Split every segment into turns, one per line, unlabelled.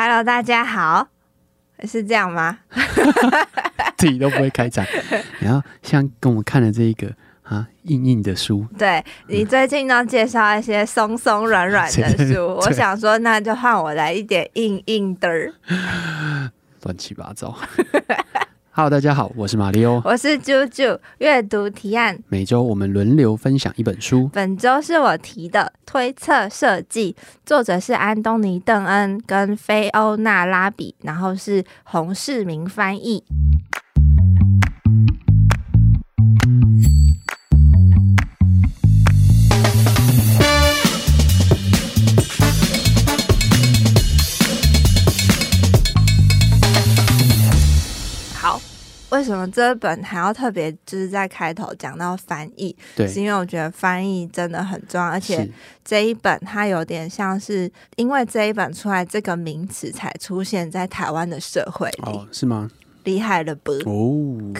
Hello，大家好，是这样吗？
自己都不会开场，然后像跟我们看的这一个啊，硬硬的书。
对，你最近呢介绍一些松松软软的 书，我想说，那就换我来一点硬硬的，
乱七八糟。Hello，大家好，我是马里欧，
我是啾啾。阅读提案，
每周我们轮流分享一本书。
本周是我提的《推测设计》，作者是安东尼·邓恩跟菲欧娜·拉比，然后是洪世明翻译。为什么这本还要特别就是在开头讲到翻译？
对，
是因为我觉得翻译真的很重要，而且这一本它有点像是因为这一本出来，这个名词才出现在台湾的社会里。
哦，是吗？
厉害了不？
哦，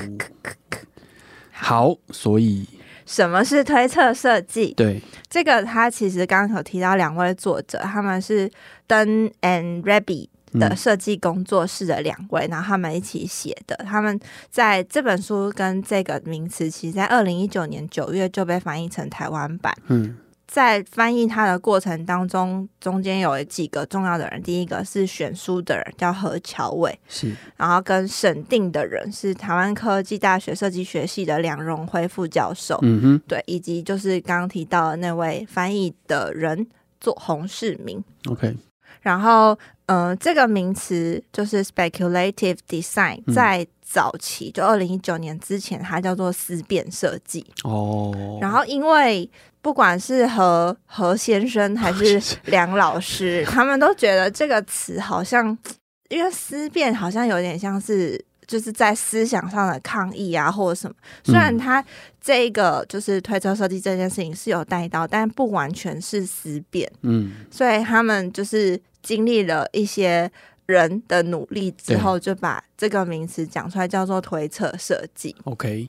好，所以
什么是推测设计？
对，
这个他其实刚刚有提到两位作者，他们是 Dun and Raby。的设计工作室的两位，然后他们一起写的。他们在这本书跟这个名词，其实在二零一九年九月就被翻译成台湾版。
嗯，
在翻译它的过程当中，中间有几个重要的人。第一个是选书的人，叫何乔伟，
是。然
后跟审定的人是台湾科技大学设计学系的梁荣辉副教授。
嗯哼，
对，以及就是刚刚提到的那位翻译的人，做洪世明。
OK。
然后，嗯、呃，这个名词就是 speculative design，在早期就二零一九年之前，它叫做思辨设计。
哦。然
后，因为不管是何何先生还是梁老师，他们都觉得这个词好像，因为思辨好像有点像是。就是在思想上的抗议啊，或者什么。虽然他这个就是推车设计这件事情是有带到，但不完全是思辨。
嗯，
所以他们就是经历了一些人的努力之后，就把这个名词讲出来，叫做推测设计。
OK，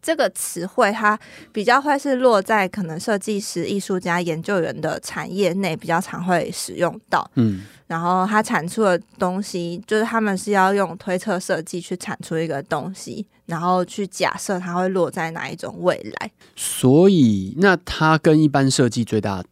这个词汇它比较会是落在可能设计师、艺术家、研究员的产业内比较常会使用到。
嗯。
然后它产出的东西，就是他们是要用推测设计去产出一个东西，然后去假设它会落在哪一种未来。
所以，那它跟一般设计最大的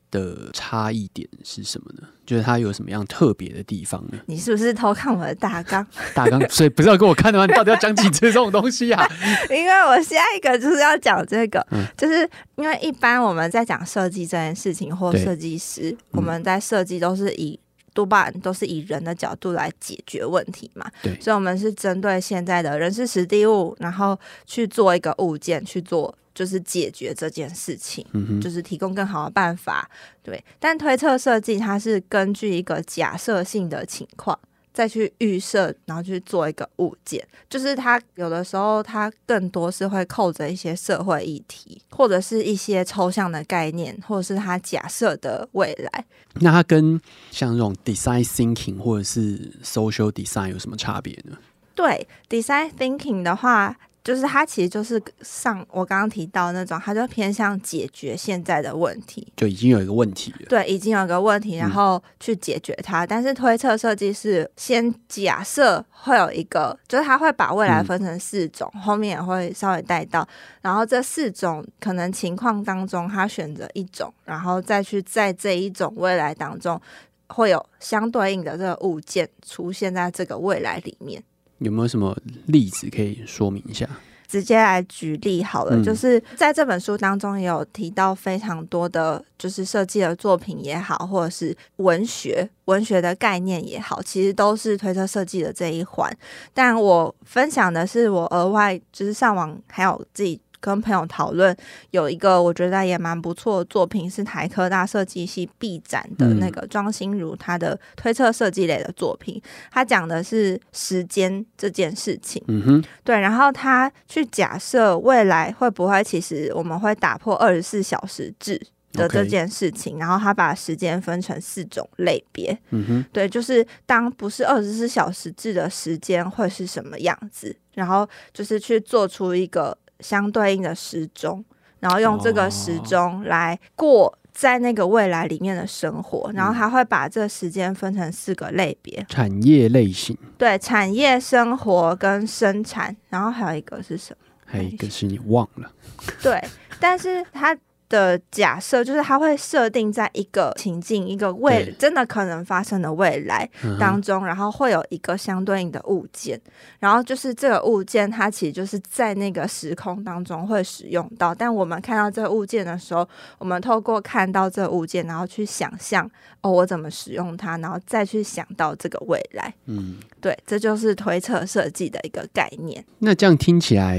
差异点是什么呢？就是它有什么样特别的地方呢？
你是不是偷看我的大纲？
大纲，所以不是要给我看的吗？你到底要讲几次这种东西啊？
因为我下一个就是要讲这个，
嗯、
就是因为一般我们在讲设计这件事情，或设计师，我们在设计都是以。多半都是以人的角度来解决问题嘛，
对，
所以我们是针对现在的人事实地物，然后去做一个物件去做，就是解决这件事情，嗯，就是提供更好的办法，对。但推测设计它是根据一个假设性的情况。再去预设，然后去做一个物件，就是它有的时候它更多是会扣着一些社会议题，或者是一些抽象的概念，或者是它假设的未来。
那它跟像这种 design thinking 或者是 social design 有什么差别呢？
对，design thinking 的话。就是它其实就是上我刚刚提到那种，它就偏向解决现在的问题，
就已经有一个问题了。
对，已经有一个问题，然后去解决它。嗯、但是推测设计是先假设会有一个，就是它会把未来分成四种，嗯、后面也会稍微带到。然后这四种可能情况当中，他选择一种，然后再去在这一种未来当中，会有相对应的这个物件出现在这个未来里面。
有没有什么例子可以说明一下？
直接来举例好了，嗯、就是在这本书当中也有提到非常多的，就是设计的作品也好，或者是文学文学的概念也好，其实都是推测设计的这一环。但我分享的是我额外就是上网还有自己。跟朋友讨论，有一个我觉得也蛮不错的作品，是台科大设计系毕展的那个庄心如他的推测设计类的作品。他讲的是时间这件事情，
嗯哼，
对。然后他去假设未来会不会，其实我们会打破二十四小时制的这件事情。然后他把时间分成四种类别，
嗯哼，
对，就是当不是二十四小时制的时间会是什么样子，然后就是去做出一个。相对应的时钟，然后用这个时钟来过在那个未来里面的生活，然后他会把这个时间分成四个类别，
产业类型，
对，产业、生活跟生产，然后还有一个是什么？
还有一个是你忘了，
对，但是他。的假设就是它会设定在一个情境，一个未真的可能发生的未来当中，然后会有一个相对应的物件，然后就是这个物件它其实就是在那个时空当中会使用到，但我们看到这个物件的时候，我们透过看到这个物件，然后去想象哦，我怎么使用它，然后再去想到这个未来。嗯，对，这就是推测设计的一个概念。
那这样听起来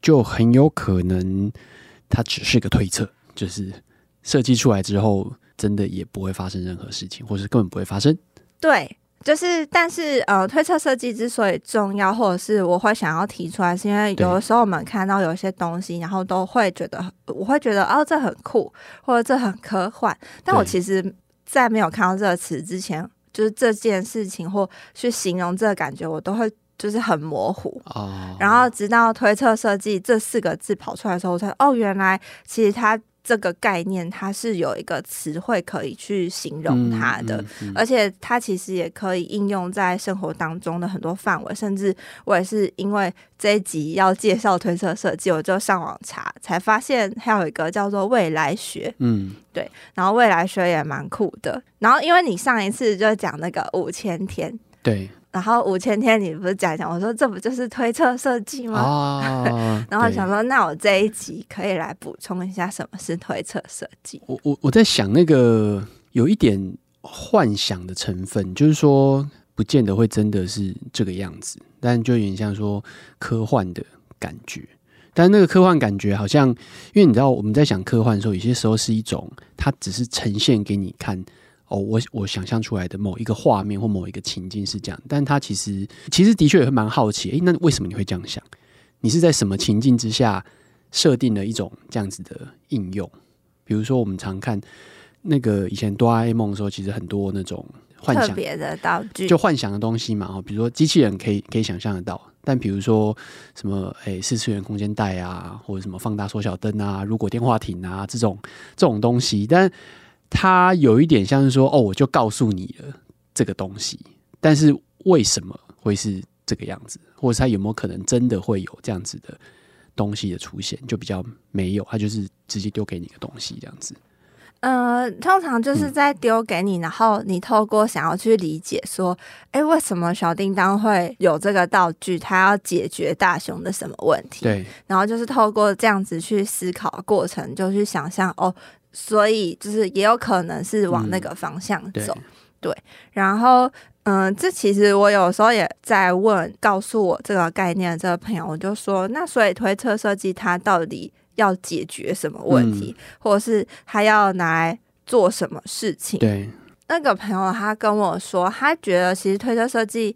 就很有可能。它只是个推测，就是设计出来之后，真的也不会发生任何事情，或是根本不会发生。
对，就是，但是呃，推测设计之所以重要，或者是我会想要提出来，是因为有的时候我们看到有一些东西，然后都会觉得，我会觉得哦，这很酷，或者这很科幻。但我其实，在没有看到这个词之前，就是这件事情或去形容这个感觉，我都会。就是很模糊，oh. 然后直到推测设计这四个字跑出来的时候，我才哦，原来其实它这个概念它是有一个词汇可以去形容它的，嗯嗯嗯、而且它其实也可以应用在生活当中的很多范围，甚至我也是因为这一集要介绍推测设计，我就上网查，才发现还有一个叫做未来学，嗯，对，然后未来学也蛮酷的，然后因为你上一次就讲那个五千天，
对。
然后五千天，你不是讲讲？我说这不就是推测设计吗？然后想说，那我这一集可以来补充一下什么是推测设计。
我我我在想那个有一点幻想的成分，就是说不见得会真的是这个样子，但就有点像说科幻的感觉。但那个科幻感觉好像，因为你知道我们在想科幻的时候，有些时候是一种它只是呈现给你看。哦，我我想象出来的某一个画面或某一个情境是这样，但他其实其实的确也会蛮好奇，诶，那为什么你会这样想？你是在什么情境之下设定了一种这样子的应用？比如说，我们常看那个以前哆啦 A 梦的时候，其实很多那种幻想
别的道具，
就幻想的东西嘛。哦，比如说机器人可以可以想象得到，但比如说什么诶，四次元空间带啊，或者什么放大缩小灯啊，如果电话亭啊这种这种东西，但。它有一点像是说，哦，我就告诉你了这个东西，但是为什么会是这个样子，或者它有没有可能真的会有这样子的东西的出现，就比较没有，它就是直接丢给你个东西这样子。
呃，通常就是在丢给你，嗯、然后你透过想要去理解说，哎，为什么小叮当会有这个道具？他要解决大雄的什么问题？
对，然
后就是透过这样子去思考的过程，就去想象哦。所以就是也有可能是往那个方向走，嗯、对，对。然后，嗯、呃，这其实我有时候也在问，告诉我这个概念的这个朋友，我就说，那所以推测设计它到底要解决什么问题，嗯、或者是他要拿来做什么事情？
对。
那个朋友他跟我说，他觉得其实推测设计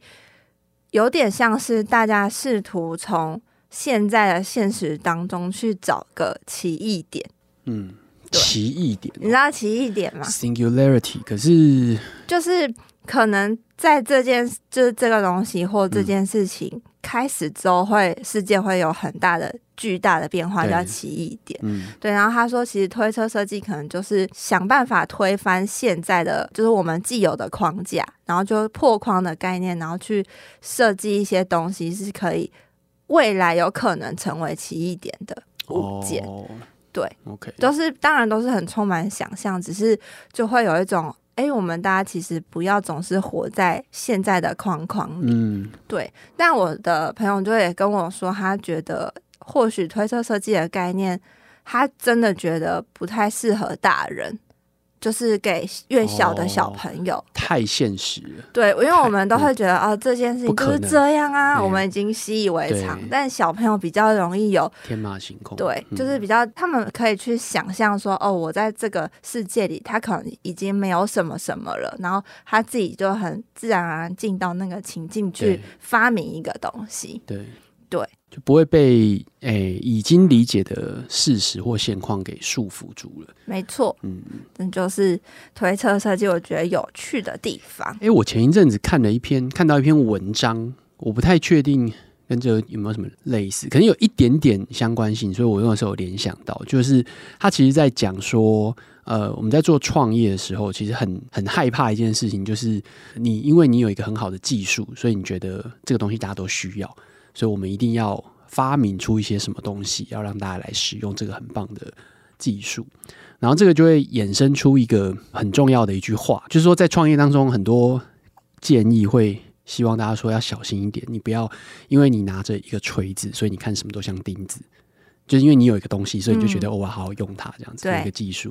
有点像是大家试图从现在的现实当中去找个奇异点，嗯。
奇异点，
你知道奇异点吗
？Singularity，可是
就是可能在这件就是这个东西或这件事情开始之后，会世界会有很大的巨大的变化，叫奇异点。嗯，对。然后他说，其实推车设计可能就是想办法推翻现在的就是我们既有的框架，然后就破框的概念，然后去设计一些东西，是可以未来有可能成为奇异点的物件。哦对
，OK，
都是当然都是很充满想象，只是就会有一种，哎，我们大家其实不要总是活在现在的框框里，嗯，对。但我的朋友就也跟我说，他觉得或许推测设计的概念，他真的觉得不太适合大人。就是给越小的小朋友，
哦、太现实了。
对，因为我们都会觉得，哦，这件事情就是这样啊，我们已经习以为常。但小朋友比较容易有
天马行空，
对，就是比较他们可以去想象说，哦，我在这个世界里，他可能已经没有什么什么了，然后他自己就很自然而然进到那个情境去发明一个东西。
对。
对，
就不会被诶、欸、已经理解的事实或现况给束缚住了。
没错，嗯，那就是推测设计我觉得有趣的地方。
诶、欸，我前一阵子看了一篇，看到一篇文章，我不太确定跟这有没有什么类似，可能有一点点相关性，所以我用的时候联想到，就是他其实在讲说，呃，我们在做创业的时候，其实很很害怕一件事情，就是你因为你有一个很好的技术，所以你觉得这个东西大家都需要，所以我们一定要发明出一些什么东西，要让大家来使用这个很棒的技术。然后这个就会衍生出一个很重要的一句话，就是说在创业当中，很多建议会希望大家说要小心一点，你不要因为你拿着一个锤子，所以你看什么都像钉子。就是因为你有一个东西，所以你就觉得、嗯、哦，我好好用它这样子一个技术。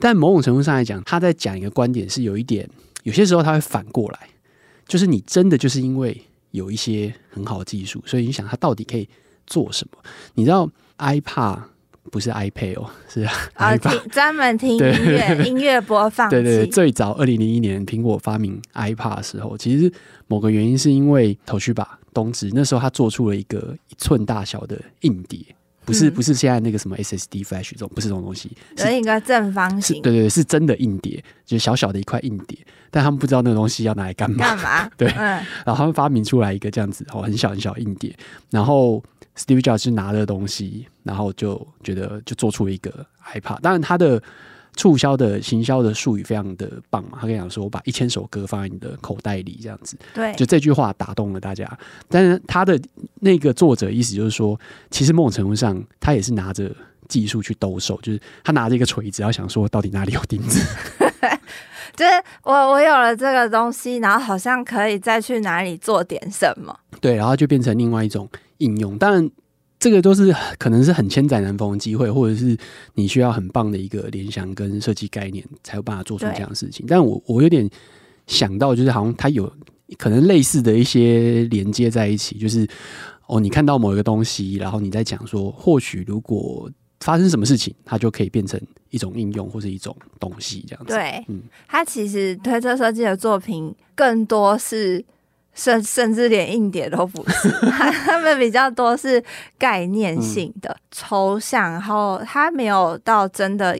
但某种程度上来讲，他在讲一个观点是有一点，有些时候他会反过来，就是你真的就是因为有一些很好的技术，所以你想它到底可以做什么？你知道 iPad 不是 iPad 哦，是 iPad，
专门听音乐音乐播放。
对对对，最早二零零一年苹果发明 iPad 的时候，其实某个原因是因为 Toshiba 东芝那时候他做出了一个一寸大小的硬碟。不是不是现在那个什么 SSD flash 这种，不是这种东西，
是一个正方形，
对对对，是真的硬碟，就是小小的一块硬碟，但他们不知道那个东西要拿来干嘛？
干嘛？
对，嗯、然后他们发明出来一个这样子哦，很小很小硬碟，然后 Steve Jobs 就拿了东西，然后就觉得就做出了一个 iPad，当然他的。促销的行销的术语非常的棒嘛，他跟你讲说，我把一千首歌放在你的口袋里，这样子，
对，
就这句话打动了大家。但是他的那个作者意思就是说，其实某种程度上，他也是拿着技术去兜售，就是他拿着一个锤子，要想说到底哪里有钉子。
就是我我有了这个东西，然后好像可以再去哪里做点什么。
对，然后就变成另外一种应用，当然。这个都是可能是很千载难逢的机会，或者是你需要很棒的一个联想跟设计概念，才有办法做出这样的事情。但我我有点想到，就是好像它有可能类似的一些连接在一起，就是哦，你看到某一个东西，然后你在讲说，或许如果发生什么事情，它就可以变成一种应用或是一种东西这样子。
对，嗯，它其实推车设计的作品更多是。甚甚至连硬碟都不是，他们比较多是概念性的、嗯、抽象，然后它没有到真的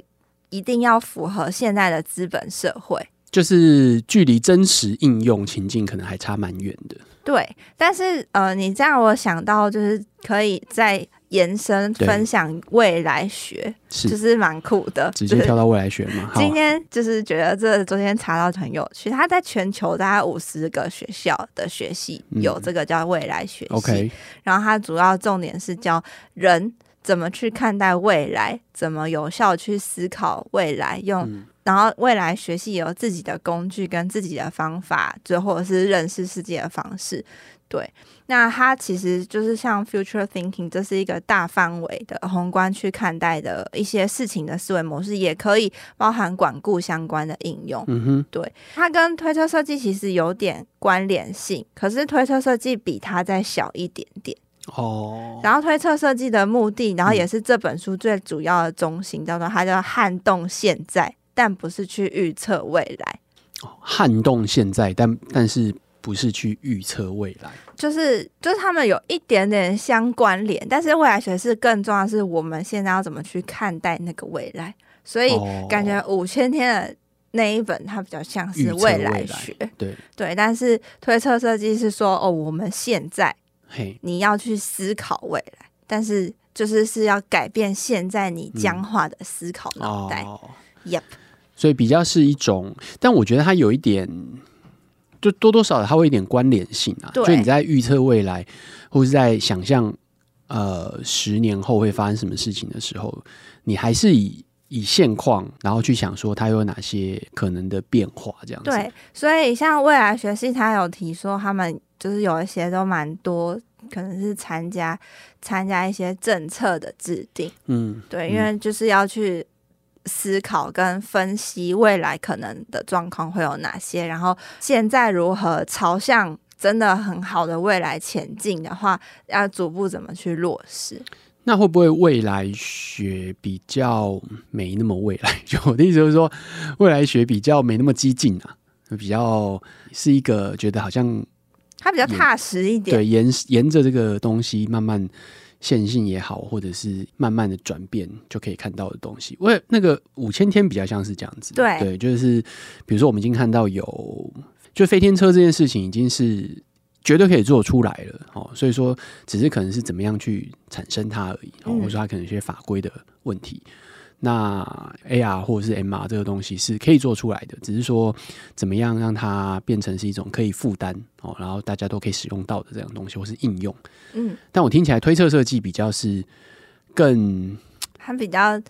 一定要符合现在的资本社会，
就是距离真实应用情境可能还差蛮远的。
对，但是呃，你这样我想到就是可以在。延伸分享未来学，是就是蛮酷的，
直接跳到未来学嘛。
今天就是觉得这昨天查到很有趣，他在全球大概五十个学校的学系有这个叫未来学系。嗯 okay、然后它主要重点是教人怎么去看待未来，怎么有效去思考未来，用、嗯、然后未来学习有自己的工具跟自己的方法，最后是认识世界的方式。对，那它其实就是像 future thinking，这是一个大范围的宏观去看待的一些事情的思维模式，也可以包含管顾相关的应用。嗯哼，对，它跟推车设计其实有点关联性，可是推车设计比它再小一点点。哦，然后推测设计的目的，然后也是这本书最主要的中心，叫做它叫撼动现在，但不是去预测未来。
哦，撼动现在，但但是。不是去预测未来，
就是就是他们有一点点相关联，但是未来学是更重要的是我们现在要怎么去看待那个未来，所以感觉五千天的那一本它比较像是未来学，
来对。
对，但是推测设计是说哦，我们现在嘿，你要去思考未来，但是就是是要改变现在你僵化的思考脑袋，嗯哦，Yep，
所以比较是一种，但我觉得它有一点。就多多少少它会有一点关联性啊，对就你在预测未来，或是在想象呃十年后会发生什么事情的时候，你还是以以现况，然后去想说它有哪些可能的变化这样子。
对，所以像未来学系，他有提说他们就是有一些都蛮多，可能是参加参加一些政策的制定。嗯，对，因为就是要去。思考跟分析未来可能的状况会有哪些，然后现在如何朝向真的很好的未来前进的话，要逐步怎么去落实？
那会不会未来学比较没那么未来？就我的意思就是说，未来学比较没那么激进啊，比较是一个觉得好像
它比较踏实一点，
对，沿沿着这个东西慢慢。线性也好，或者是慢慢的转变就可以看到的东西。为那个五千天比较像是这样子，
对
对，就是比如说我们已经看到有，就飞天车这件事情已经是绝对可以做出来了哦。所以说，只是可能是怎么样去产生它而已，或者说它可能一些法规的问题。那 AR 或者是 MR 这个东西是可以做出来的，只是说怎么样让它变成是一种可以负担哦，然后大家都可以使用到的这样东西，或是应用。
嗯，
但我听起来推测设计比较是更，
它比较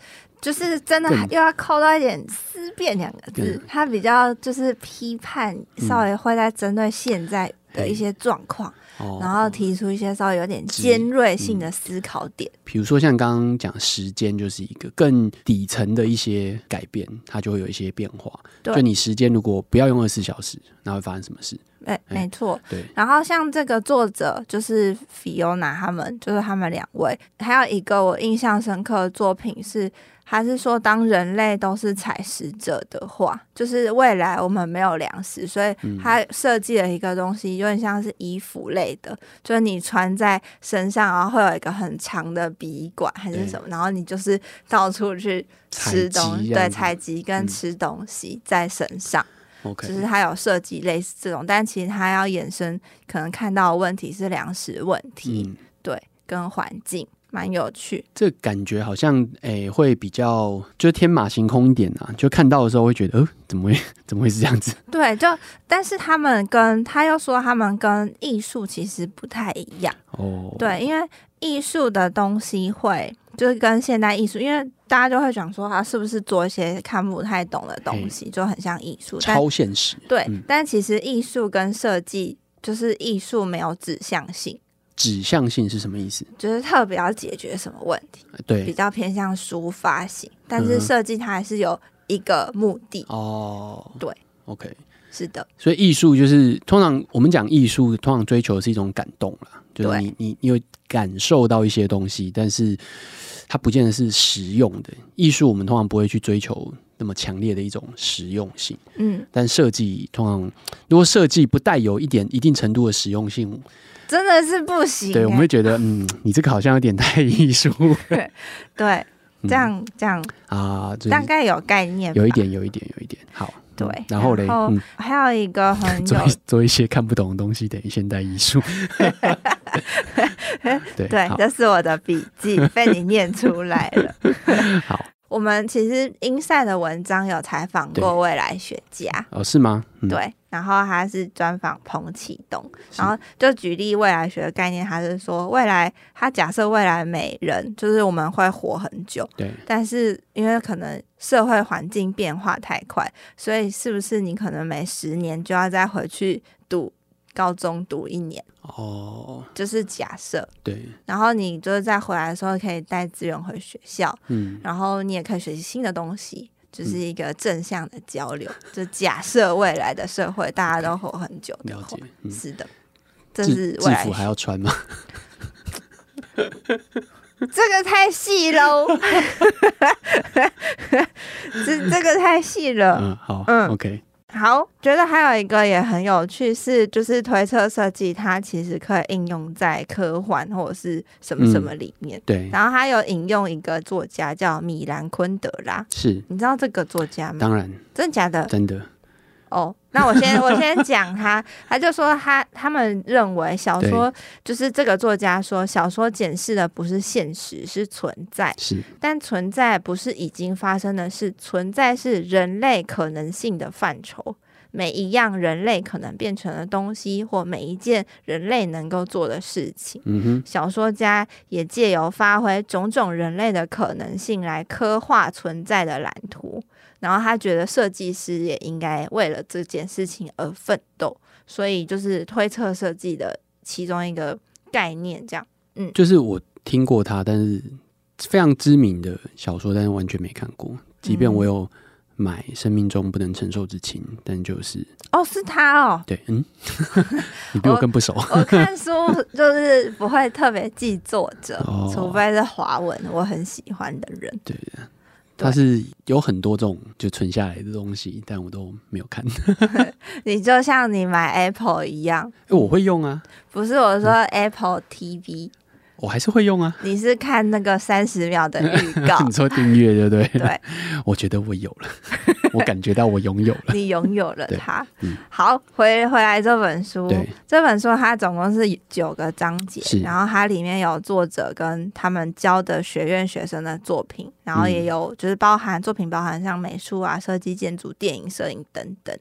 就是真的又要扣到一点思辨两个字，它比较就是批判，稍微会在针对现在的一些状况。然后提出一些稍微有点尖锐性的思考点，
嗯、比如说像刚刚讲时间，就是一个更底层的一些改变，它就会有一些变化。对，就你时间如果不要用二十四小时，那会发生什么事？
哎，没错。
对。
然后像这个作者就是 Fiona 他们，就是他们两位，还有一个我印象深刻的作品是。还是说，当人类都是采食者的话，就是未来我们没有粮食，所以他设计了一个东西，有点像是衣服类的，就是你穿在身上，然后会有一个很长的笔管还是什么，然后你就是到处去吃东西，对，采集跟吃东西在身上。就是他有设计类似这种，但其实他要衍生，可能看到的问题是粮食问题，对，跟环境。蛮有趣，
这感觉好像诶、欸、会比较就天马行空一点啊，就看到的时候会觉得，呃，怎么会 怎么会是这样子？
对，就但是他们跟他又说他们跟艺术其实不太一样哦。对，因为艺术的东西会就是跟现代艺术，因为大家就会讲说他是不是做一些看不太懂的东西，就很像艺术，
超现实。
对，嗯、但其实艺术跟设计就是艺术没有指向性。
指向性是什么意思？
就是特别要解决什么问题，
对，
比较偏向抒发型，但是设计它还是有一个目的
哦。
对
，OK，
是的。
所以艺术就是通常我们讲艺术，通常追求的是一种感动啦，就是你你你有感受到一些东西，但是它不见得是实用的。艺术我们通常不会去追求那么强烈的一种实用性，嗯，但设计通常如果设计不带有一点一定程度的实用性。
真的是不行。
对，我们会觉得，嗯，你这个好像有点太艺术。
对，对，这样这样啊，大概有概念，
有一点，有一点，有一点。好，
对。
然后嘞，嗯，
还有一个很
做做一些看不懂的东西，等于现代艺术。
对，这是我的笔记，被你念出来了。
好。
我们其实 Inside 的文章有采访过未来学家
哦，是吗？
嗯、对，然后他是专访彭启东，然后就举例未来学的概念，他是说未来他假设未来每人就是我们会活很久，
对，
但是因为可能社会环境变化太快，所以是不是你可能每十年就要再回去读高中读一年？哦，就是假设
对，
然后你就是再回来的时候可以带资源回学校，嗯，然后你也可以学习新的东西，就是一个正向的交流。嗯、就假设未来的社会大家都活很久的话，了解，嗯、是的，这是未来
制服还要穿吗？
这个太细喽，这这个太细了。
嗯，好，嗯，OK。
好，觉得还有一个也很有趣，是就是推测设计，它其实可以应用在科幻或者是什么什么里面。
嗯、对，
然后他有引用一个作家叫米兰昆德拉，
是
你知道这个作家吗？
当然，
真的假的？
真的。
哦，那我先我 先讲他，他就说他他们认为小说就是这个作家说小说检视的不是现实，是存在，
是，
但存在不是已经发生的事，存在是人类可能性的范畴，每一样人类可能变成的东西，或每一件人类能够做的事情。嗯哼，小说家也借由发挥种种人类的可能性来刻画存在的蓝图。然后他觉得设计师也应该为了这件事情而奋斗，所以就是推测设计的其中一个概念，这样。嗯，
就是我听过他，但是非常知名的小说，但是完全没看过。即便我有买《生命中不能承受之轻》，但就是
哦，是他哦，
对，嗯，你比我更不熟。
我，我看书就是不会特别记作者，哦、除非是华文我很喜欢的人。
对的。它是有很多种就存下来的东西，但我都没有看。
你就像你买 Apple 一样，
欸、我会用啊。
不是我说 Apple TV，、嗯、
我还是会用啊。
你是看那个三十秒的 预告？
你说订阅对不对？
对，
我觉得我有了，我感觉到我拥有了。
你拥有了它。嗯、好，回回来这本书，这本书它总共是九个章节，然后它里面有作者跟他们教的学院学生的作品，然后也有就是包含作品包含像美术啊、设计、建筑、电影、摄影等等，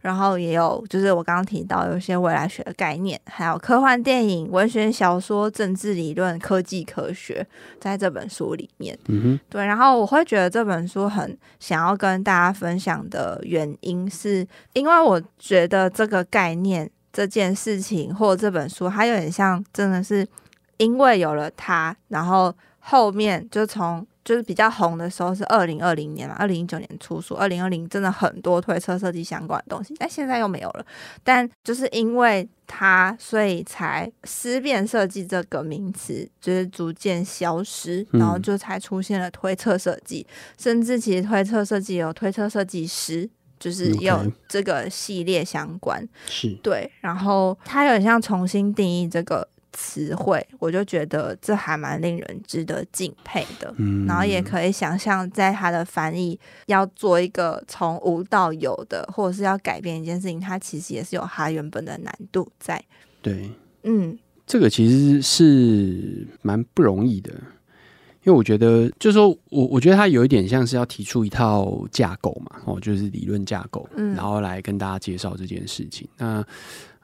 然后也有就是我刚刚提到有一些未来学的概念，还有科幻电影、文学小说、政治理论、科技科学，在这本书里面。嗯哼，对。然后我会觉得这本书很想要跟大家分享的原因，是因为我觉得这个概念、这件事情或这本书，它有点像，真的是因为有了它，然后后面就从。就是比较红的时候是二零二零年嘛，二零一九年出书，二零二零真的很多推车设计相关的东西，但现在又没有了。但就是因为它，所以才思辨设计这个名词就是逐渐消失，然后就才出现了推车设计，嗯、甚至其实推车设计有推车设计师，就是有这个系列相关，是.对，然后它有点像重新定义这个。词汇，我就觉得这还蛮令人值得敬佩的。嗯，然后也可以想象，在他的翻译要做一个从无到有的，或者是要改变一件事情，他其实也是有他原本的难度在。
对，嗯，这个其实是蛮不容易的，因为我觉得，就是说我我觉得他有一点像是要提出一套架构嘛，哦，就是理论架构，嗯，然后来跟大家介绍这件事情。那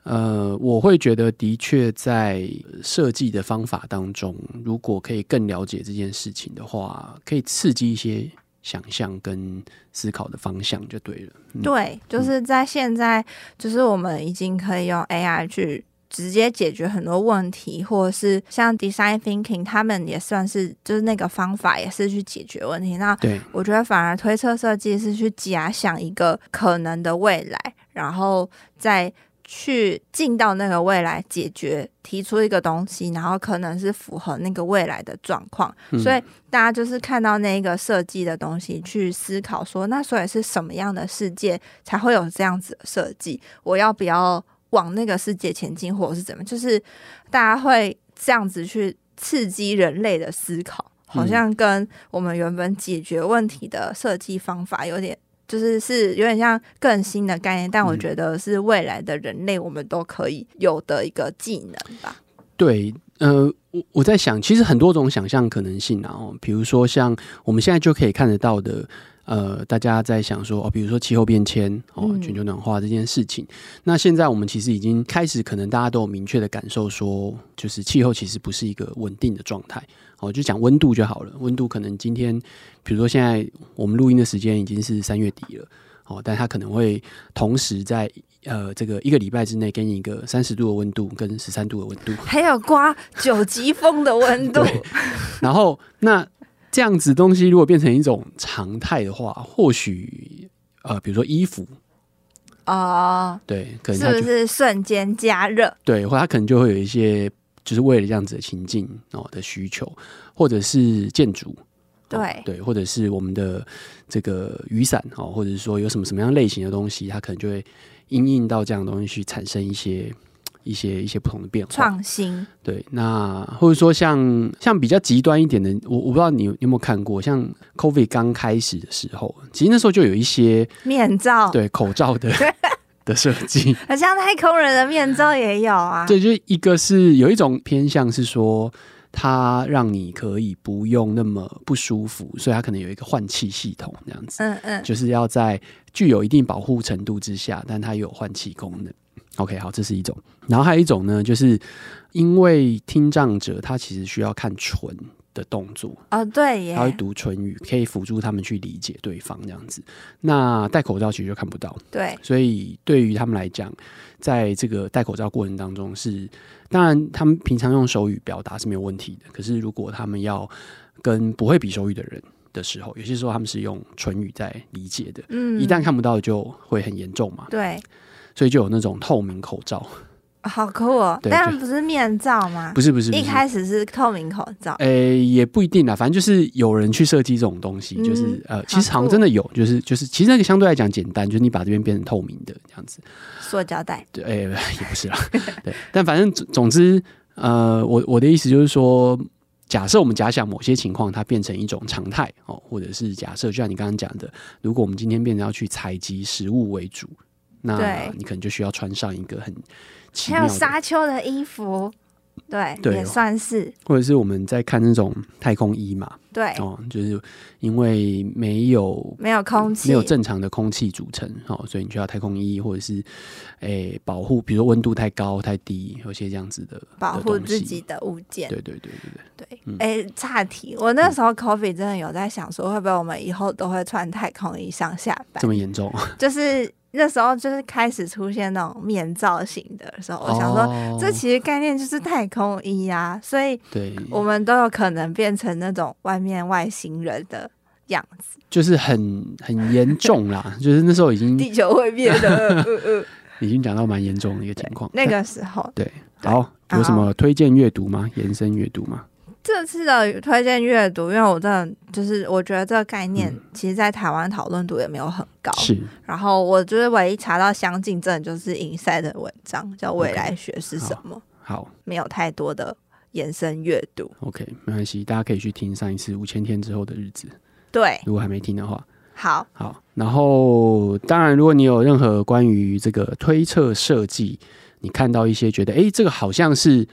呃，我会觉得的确在设计的方法当中，如果可以更了解这件事情的话，可以刺激一些想象跟思考的方向就对了。嗯、
对，就是在现在，就是我们已经可以用 AI 去直接解决很多问题，或者是像 Design Thinking，他们也算是就是那个方法也是去解决问题。那对我觉得反而推测设计是去假想一个可能的未来，然后再。去进到那个未来解决，提出一个东西，然后可能是符合那个未来的状况，嗯、所以大家就是看到那个设计的东西，去思考说，那所以是什么样的世界才会有这样子的设计？我要不要往那个世界前进，或者是怎么？就是大家会这样子去刺激人类的思考，好像跟我们原本解决问题的设计方法有点。就是是有点像更新的概念，但我觉得是未来的人类我们都可以有的一个技能吧。
对，呃，我我在想，其实很多种想象可能性啊，哦，比如说像我们现在就可以看得到的，呃，大家在想说哦，比如说气候变迁哦，全球暖化这件事情，嗯、那现在我们其实已经开始，可能大家都有明确的感受说，就是气候其实不是一个稳定的状态。哦，就讲温度就好了。温度可能今天，比如说现在我们录音的时间已经是三月底了，哦，但它可能会同时在呃这个一个礼拜之内给你一个三十度的温度跟十三度的温度，
还有刮九级风的温度。
然后那这样子东西如果变成一种常态的话，或许呃，比如说衣服
哦，
对，可能
是不是瞬间加热？
对，或它可能就会有一些。就是为了这样子的情境哦的需求，或者是建筑，
对、
哦、对，或者是我们的这个雨伞哦，或者是说有什么什么样类型的东西，它可能就会因应到这样的东西去产生一些一些一些不同的变化
创新。
对，那或者说像像比较极端一点的，我我不知道你有有没有看过，像 COVID 刚开始的时候，其实那时候就有一些
面罩，
对口罩的。的设计，
好像太空人的面罩也有啊。
对，就一个是有一种偏向是说，它让你可以不用那么不舒服，所以它可能有一个换气系统这样子。嗯嗯，就是要在具有一定保护程度之下，但它有换气功能。OK，好，这是一种。然后还有一种呢，就是因为听障者他其实需要看唇。的动作
哦，对耶，
他会读唇语，可以辅助他们去理解对方这样子。那戴口罩其实就看不到，
对，
所以对于他们来讲，在这个戴口罩过程当中是，当然他们平常用手语表达是没有问题的。可是如果他们要跟不会比手语的人的时候，有些时候他们是用唇语在理解的，嗯，一旦看不到就会很严重嘛，
对，
所以就有那种透明口罩。
好酷哦！当然不是面罩吗？
不是不是，
一开始是透明口罩。
诶、欸，也不一定啦，反正就是有人去设计这种东西，嗯、就是呃，其实好像真的有，就是就是，其实那个相对来讲简单，就是你把这边变成透明的这样子。
塑胶袋？
对，诶、欸，也不是啦。对，但反正总总之，呃，我我的意思就是说，假设我们假想某些情况它变成一种常态哦，或者是假设，就像你刚刚讲的，如果我们今天变成要去采集食物为主，那你可能就需要穿上一个很奇妙
还有沙丘的衣服。对，也算是，
或者是我们在看那种太空衣嘛，
对，
哦，就是因为没有
没有空气，
没有正常的空气组成，哦，所以你需要太空衣，或者是诶、欸、保护，比如说温度太高太低，有些这样子的
保护自己的物件，
对对对对对
对，哎、嗯，岔、欸、题，我那时候 Coffee 真的有在想说，会不会我们以后都会穿太空衣上下班？
这么严重？
就是。那时候就是开始出现那种面造型的时候，我想说，哦、这其实概念就是太空衣啊，所以我们都有可能变成那种外面外星人的样子，
就是很很严重啦，就是那时候已经
地球会变的，
已经讲到蛮严重的一个情况。
那个时候，
对，好，有什么推荐阅读吗？延伸阅读吗？
这次的推荐阅读，因为我真的就是我觉得这个概念，其实在台湾讨论度也没有很高。是，然后我就是唯一查到相近，真的就是 Inside 的文章，叫未来学是什么。
好，好
没有太多的延伸阅读。
OK，没关系，大家可以去听上一次五千天之后的日子。
对，
如果还没听的话，
好，
好。然后，当然，如果你有任何关于这个推测设计，你看到一些觉得，哎，这个好像是。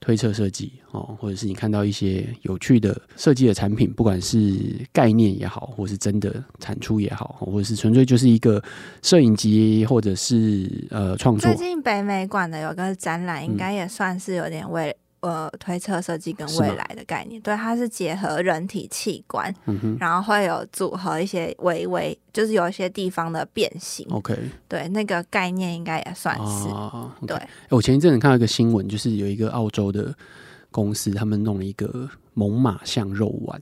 推测设计哦，或者是你看到一些有趣的设计的产品，不管是概念也好，或是真的产出也好，或者是纯粹就是一个摄影集，或者是呃创作。
最近北美馆的有个展览，应该也算是有点为。呃，推测设计跟未来的概念，对，它是结合人体器官，嗯、然后会有组合一些微微，就是有一些地方的变形。
OK，
对，那个概念应该也算是。
啊 okay、
对，
我前一阵子看到一个新闻，就是有一个澳洲的公司，他们弄了一个猛犸象肉丸。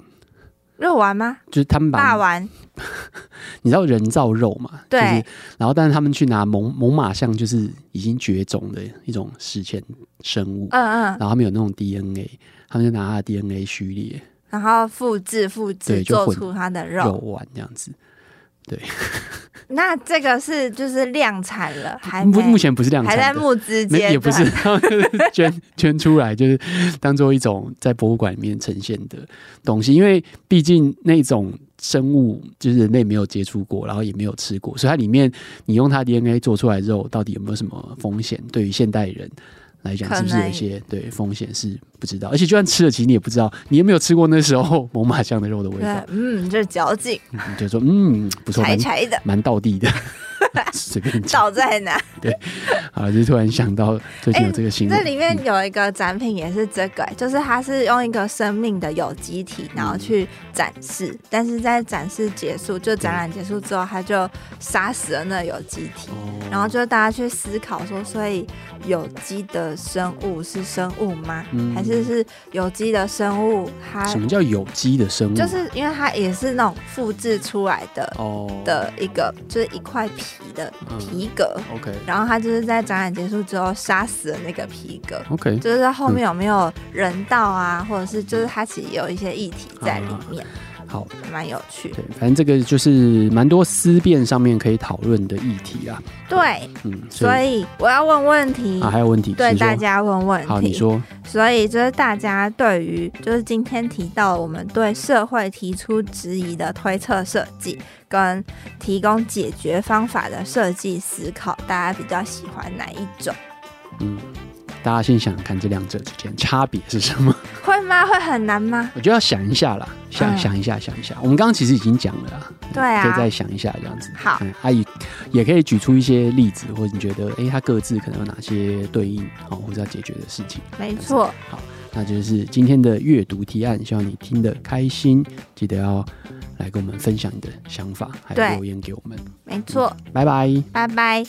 肉丸吗？
就是他们把
大丸，
你知道人造肉嘛？
对。
就是、然后，但是他们去拿猛猛犸象，就是已经绝种的一种史前生物。嗯嗯。然后他们有那种 DNA，他们就拿它的 DNA 序列，
然后复制复制，做出它的肉
肉丸这样子。对。
那这个是就是量产了，还
目目前不是量产，
还在募资阶，
也不是 捐 捐出来，就是当做一种在博物馆里面呈现的东西。因为毕竟那种生物就是人类没有接触过，然后也没有吃过，所以它里面你用它 DNA 做出来肉，到底有没有什么风险？对于现代人来讲，是不是有一些对风险是不知道？而且就算吃了，其实你也不知道，你有没有吃过那时候 猛犸象的肉的味道？
嗯，这是嚼劲，
就说嗯不错，
柴柴的，
蛮道地的。随便
倒在哪？
对，啊，就突然想到最近有这个新闻，
这里面有一个展品也是这个，就是它是用一个生命的有机体，然后去展示，但是在展示结束，就展览结束之后，它就杀死了那有机体，然后就大家去思考说，所以有机的生物是生物吗？还是是有机的生物？它
什么叫有机的生物？
就是因为它也是那种复制出来的哦的一个，就是一块皮。皮的皮革、嗯、，OK，然后他就是在展览结束之后杀死了那个皮革
，OK，
就是在后面有没有人道啊，嗯、或者是就是他其实有一些议题在里面，
好，
蛮有趣。
对，反正这个就是蛮多思辨上面可以讨论的议题啊。
对，嗯，所以，我要问问题
啊，还有问题，
对大家问问题。
好，你说。
所以就是大家对于就是今天提到我们对社会提出质疑的推测设计。跟提供解决方法的设计思考，大家比较喜欢哪一种？
嗯，大家先想想看，这两者之间差别是什么？
会吗？会很难吗？
我觉得要想一下啦，想、嗯、想一下，想一下。我们刚刚其实已经讲了啦，
对啊，
可以再想一下这样子。
好，
阿姨、啊、也可以举出一些例子，或者你觉得，哎、欸，它各自可能有哪些对应，好，或者要解决的事情。
没错。
好，那就是今天的阅读提案，希望你听得开心，记得要。来跟我们分享你的想法，还有留言给我们。
没错，
拜拜，
拜拜。